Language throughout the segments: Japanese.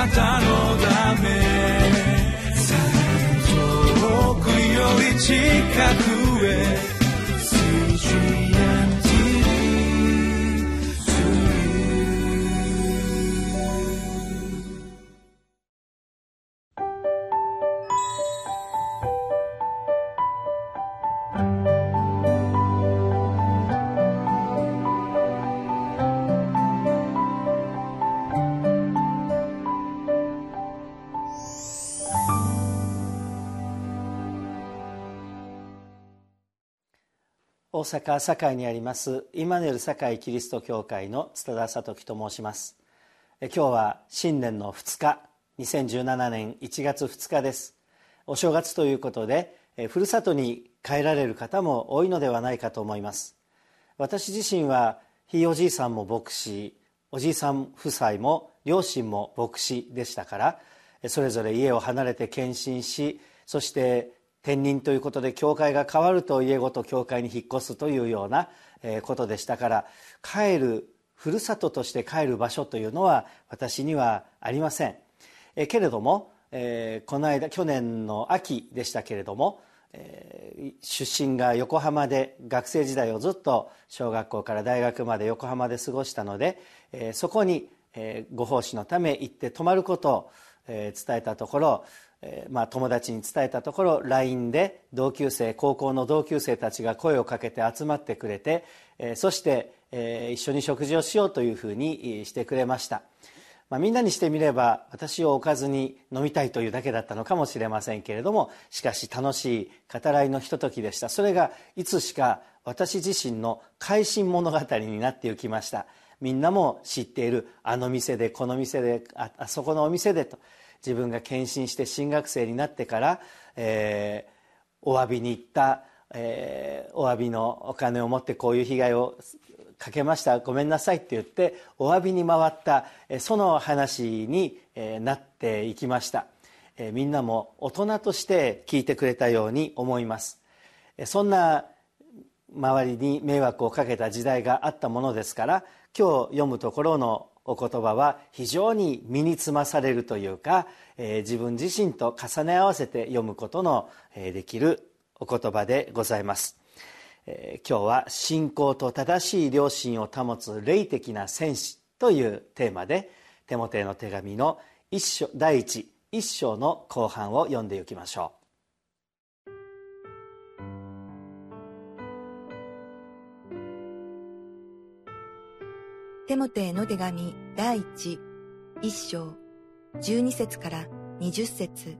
なたのため。遠くより近く。大阪堺にありますイマヌエル堺キリスト教会の津田聡樹と申します。今日は新年の2日2017年1月2日です。お正月ということでふるさとに帰られる方も多いのではないかと思います。私自身はひいおじいさんも牧師おじいさん夫妻も両親も牧師でしたからそれぞれ家を離れて献身しそして転任ということで教会が変わると家ごと教会に引っ越すというようなことでしたから帰るふるさととして帰る場所というのは私にはありません。けれどもこの間去年の秋でしたけれども出身が横浜で学生時代をずっと小学校から大学まで横浜で過ごしたのでそこにご奉仕のため行って泊まることを伝えたところまあ、友達に伝えたところ LINE で同級生高校の同級生たちが声をかけて集まってくれて、そして、一緒に食事をしようというふうにしてくれました、まあ、みんなにしてみれば私をおかずに飲みたいというだけだったのかもしれませんけれどもしかし楽しい語らいのひとときでした。それがいつしか私自身の改心物語になっていきました。みんなも知っているあの店でこの店であそこのお店でと。自分が献身して進学生になってから、えー、お詫びに行った、えー、お詫びのお金を持ってこういう被害をかけました。ごめんなさいって言ってお詫びに回ったその話になっていきました。みんなも大人として聞いてくれたように思います。そんな周りに迷惑をかけた時代があったものですから今日読むところのお言葉は非常に身につまされるというか、えー、自分自身と重ね合わせて読むことの、えー、できるお言葉でございます、えー、今日は「信仰と正しい良心を保つ霊的な戦士」というテーマでテモテの手紙の一章第一一章の後半を読んでいきましょう。テモテへの手紙第一、一章、十二節から二十節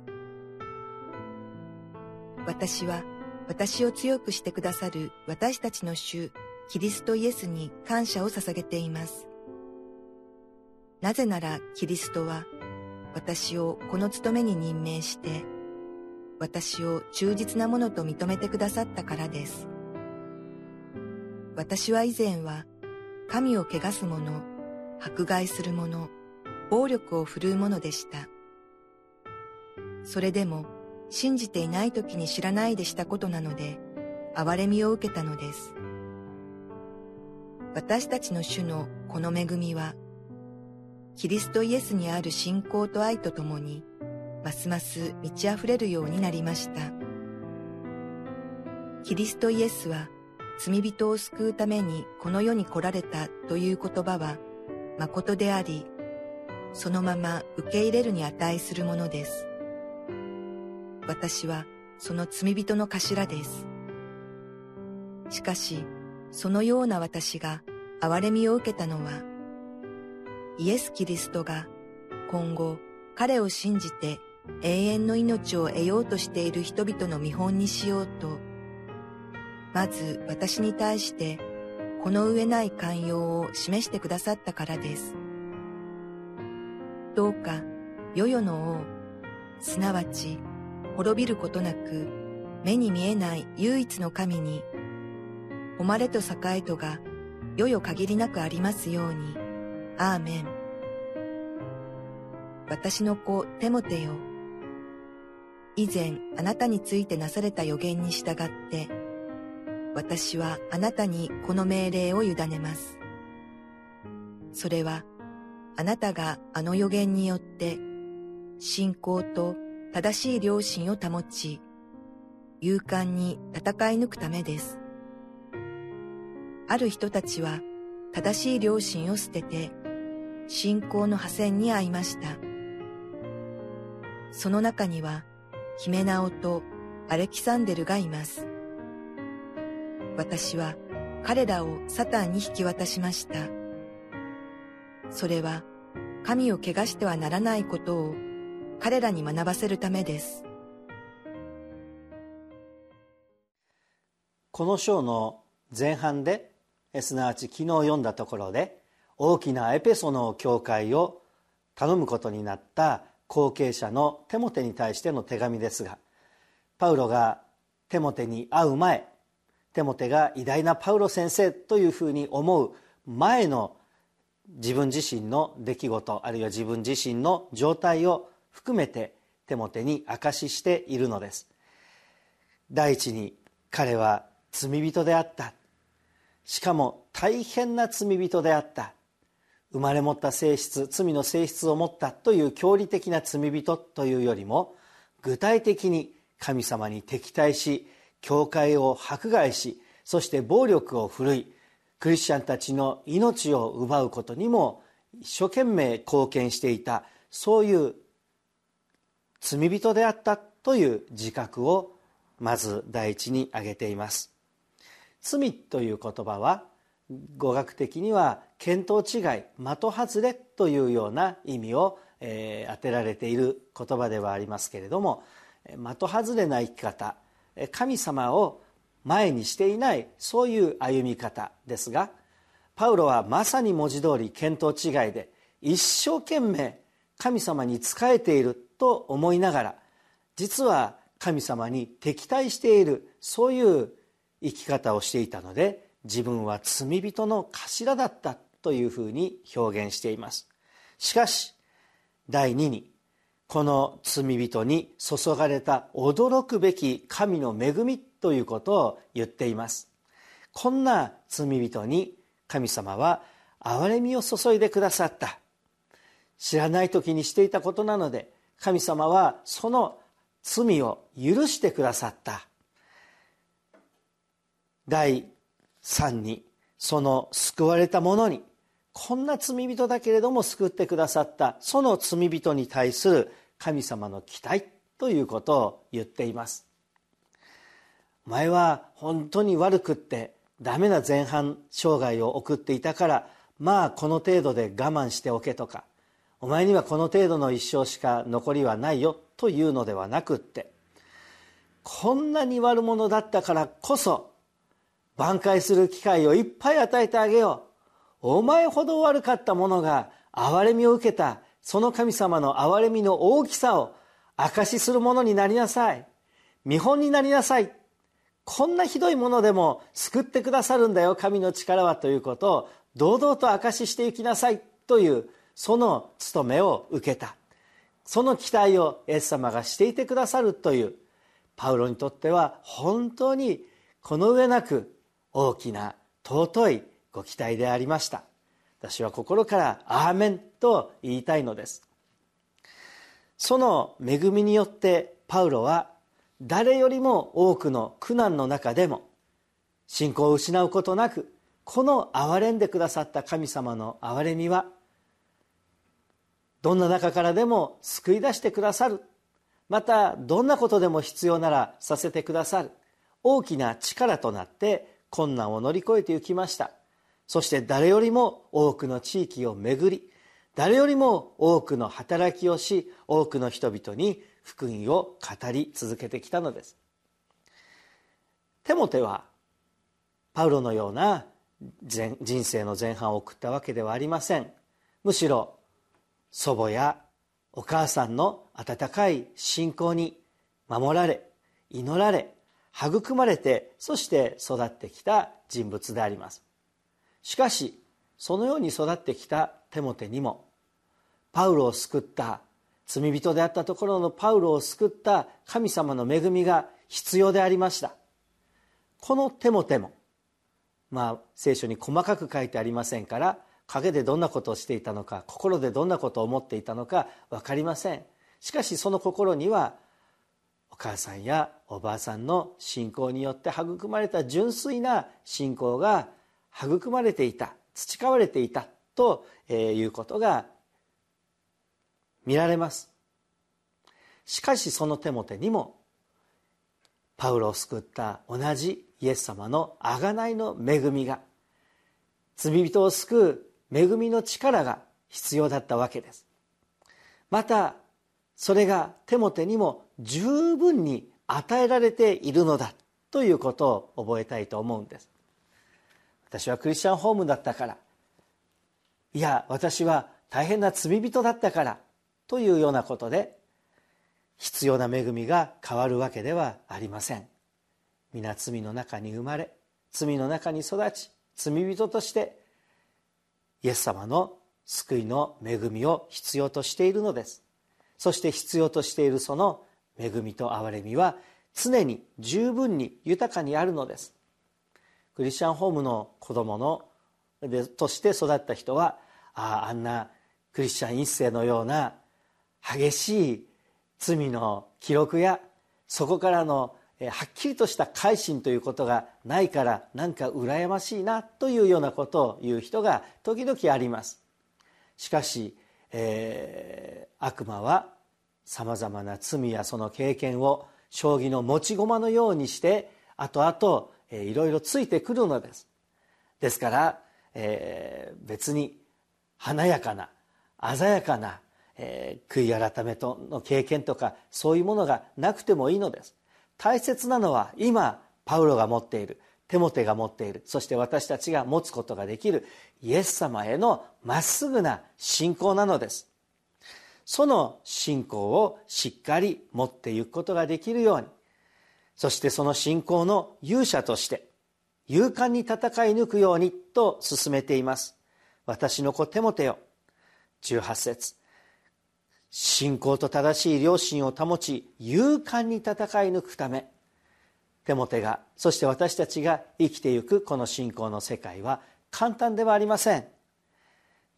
私は私を強くしてくださる私たちの主、キリストイエスに感謝を捧げています。なぜならキリストは私をこの務めに任命して、私を忠実なものと認めてくださったからです。私は以前は神を汚す者、迫害する者、暴力を振るう者でした。それでも、信じていない時に知らないでしたことなので、憐れみを受けたのです。私たちの主のこの恵みは、キリストイエスにある信仰と愛とともに、ますます満ち溢れるようになりました。キリストイエスは、罪人を救うためにこの世に来られたという言葉は誠であり、そのまま受け入れるに値するものです。私はその罪人の頭です。しかし、そのような私が憐れみを受けたのは、イエス・キリストが今後彼を信じて永遠の命を得ようとしている人々の見本にしようとまず私に対してこの上ない寛容を示してくださったからです。どうか、世々の王、すなわち滅びることなく目に見えない唯一の神に、誉れと栄えとが世々限りなくありますように。アーメン。私の子テモテよ。以前あなたについてなされた予言に従って、私はあなたにこの命令を委ねます。それは、あなたがあの予言によって信仰と正しい良心を保ち、勇敢に戦い抜くためです。ある人たちは正しい良心を捨てて信仰の破線に遭いました。その中にはヒメナオとアレキサンデルがいます。私は彼らをサタンに引き渡しました。それは神を汚してはならないことを彼らに学ばせるためです。この章の前半ですなわち昨日読んだところで大きなエペソの教会を頼むことになった後継者のテモテに対しての手紙ですがパウロがテモテに会う前テモテが偉大なパウロ先生というふうに思う前の自分自身の出来事あるいは自分自身の状態を含めてテモテに証ししているのです。第一に彼は罪人であった。しかも大変な罪人であった。生まれ持った性質罪の性質を持ったという教理的な罪人というよりも具体的に神様に敵対し教会を迫害しそして暴力を振るいクリスチャンたちの命を奪うことにも一生懸命貢献していたそういう罪人であったという自覚をまず第一に挙げています。罪という言葉は語学的には見当違い的外れというような意味を、えー、当てられている言葉ではありますけれども的外れな生き方神様を前にしていないそういう歩み方ですがパウロはまさに文字通り見当違いで一生懸命神様に仕えていると思いながら実は神様に敵対しているそういう生き方をしていたので自分は罪人の頭だったというふうに表現しています。しかし第2にこの罪人に注がれた驚くべき神の恵みということを言っています。こんな罪人に神様は憐れみを注いでくださった。知らない時にしていたことなので神様はその罪を許してくださった。第3にその救われた者にこんな罪人だけれども救ってくださった。その罪人に対する神様の期待ということを言っています。前は本当に悪くってダメな前半生涯を送っていたからまあこの程度で我慢しておけとかお前にはこの程度の一生しか残りはないよというのではなくってこんなに悪者だったからこそ挽回する機会をいっぱい与えてあげよう。お前ほど悪かった者が憐れみを受けたその神様の憐れみの大きさを証しするものになりなさい。見本になりなさい。こんなひどいものでも救ってくださるんだよ神の力はということを堂々と証ししていきなさいというその務めを受けた。その期待をイエス様がしていてくださるというパウロにとっては本当にこの上なく大きな尊いご期待でありました。私は心から「アーメン」と言いたいのです。その恵みによってパウロは誰よりも多くの苦難の中でも信仰を失うことなくこの憐れんでくださった神様の憐れみはどんな中からでも救い出してくださる。またどんなことでも必要ならさせてくださる。大きな力となって困難を乗り越えていきました。そして誰よりも多くの地域を巡り誰よりも多くの働きをし多くの人々に福音を語り続けてきたのです。テモテはパウロのような人生の前半を送ったわけではありません。むしろ祖母やお母さんの温かい信仰に守られ祈られ育まれてそして育ってきた人物であります。しかしそのように育ってきたテモテにもパウロを救った罪人であったところのパウロを救った神様の恵みが必要でありました。このテモテもまあ聖書に細かく書いてありませんから陰でどんなことをしていたのか心でどんなことを思っていたのか分かりません。しかしその心にはお母さんやおばあさんの信仰によって育まれた純粋な信仰が育まれていた培われていたということが見られます。しかしその手も手にもパウロを救った同じイエス様の贖いの恵みが罪人を救う恵みの力が必要だったわけです。またそれが手も手にも十分に与えられているのだということを覚えたいと思うんです。私はクリスチャンホームだったから。いや私は大変な罪人だったからというようなことで必要な恵みが変わるわけではありません。皆罪の中に生まれ罪の中に育ち罪人としてイエス様の救いの恵みを必要としているのです。そして必要としているその恵みと憐れみは常に十分に豊かにあるのです。クリスチャンホームの子供のでとして育った人はあああんなクリスチャン一世のような激しい罪の記録やそこからのはっきりとした改心ということがないからなんか羨ましいなというようなことを言う人が時々あります。しかし、えー、悪魔はさまざまな罪やその経験を将棋の持ち駒のようにして後々、いろいろついてくるのです。ですから、えー、別に華やかな鮮やかな、えー、悔い改めとの経験とかそういうものがなくてもいいのです。大切なのは今パウロが持っているテモテが持っているそして私たちが持つことができるイエス様へのまっすぐな信仰なのです。その信仰をしっかり持っていくことができるようにそしてその信仰の勇者として勇敢に戦い抜くようにと進めています。私の子テモテよ。18節。信仰と正しい良心を保ち勇敢に戦い抜くため。テモテがそして私たちが生きていくこの信仰の世界は簡単ではありません。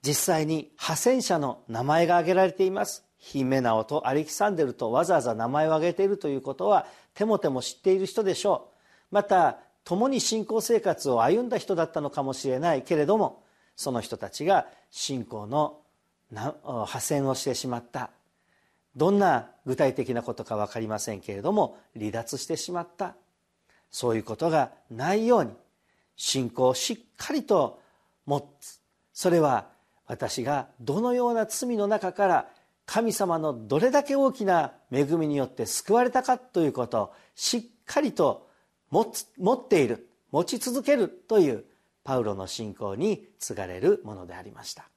実際に派遣者の名前が挙げられています。ヒメナオとアレキサンデルとわざわざ名前を挙げているということはテモテも知っている人でしょう。また共に信仰生活を歩んだ人だったのかもしれない。けれどもその人たちが信仰の破線をしてしまった。どんな具体的なことか分かりませんけれども離脱してしまった。そういうことがないように信仰をしっかりと持つ。それは私がどのような罪の中から神様のどれだけ大きな恵みによって救われたかということをしっかりと持っている持ち続けるというパウロの信仰に継がれるものでありました。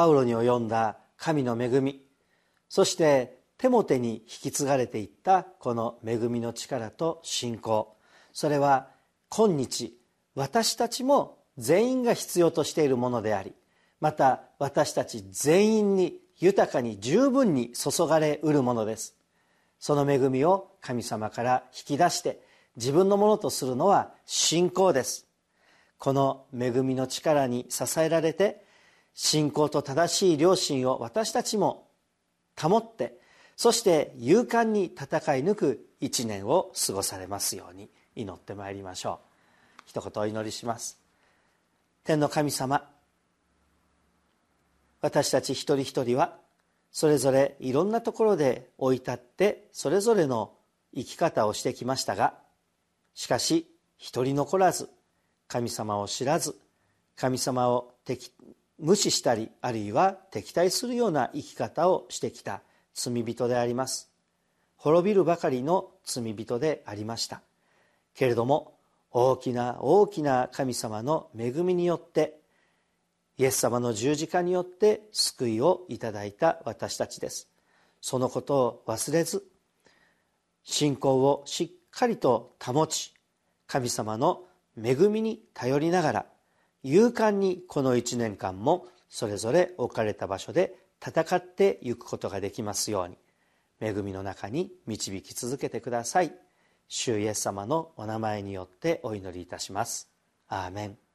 パウロに及んだ神の恵み。そしてテモテに引き継がれていったこの恵みの力と信仰。それは今日私たちも全員が必要としているものでありまた私たち全員に豊かに十分に注がれうるものです。その恵みを神様から引き出して自分のものとするのは信仰です。この恵みの力に支えられて信仰と正しい良心を私たちも保ってそして勇敢に戦い抜く一年を過ごされますように祈ってまいりましょう。一言お祈りします。天の神様私たち一人一人はそれぞれいろんなところで置い立ってそれぞれの生き方をしてきましたがしかし一人残らず神様を知らず神様を敵無視したりあるいは敵対するような生き方をしてきた罪人であります。滅びるばかりの罪人でありました。けれども大きな大きな神様の恵みによってイエス様の十字架によって救いをいただいた私たちです。そのことを忘れず信仰をしっかりと保ち神様の恵みに頼りながら勇敢にこの1年間もそれぞれ置かれた場所で戦っていくことができますように。恵みの中に導き続けてください。主イエス様のお名前によってお祈りいたします。アーメン。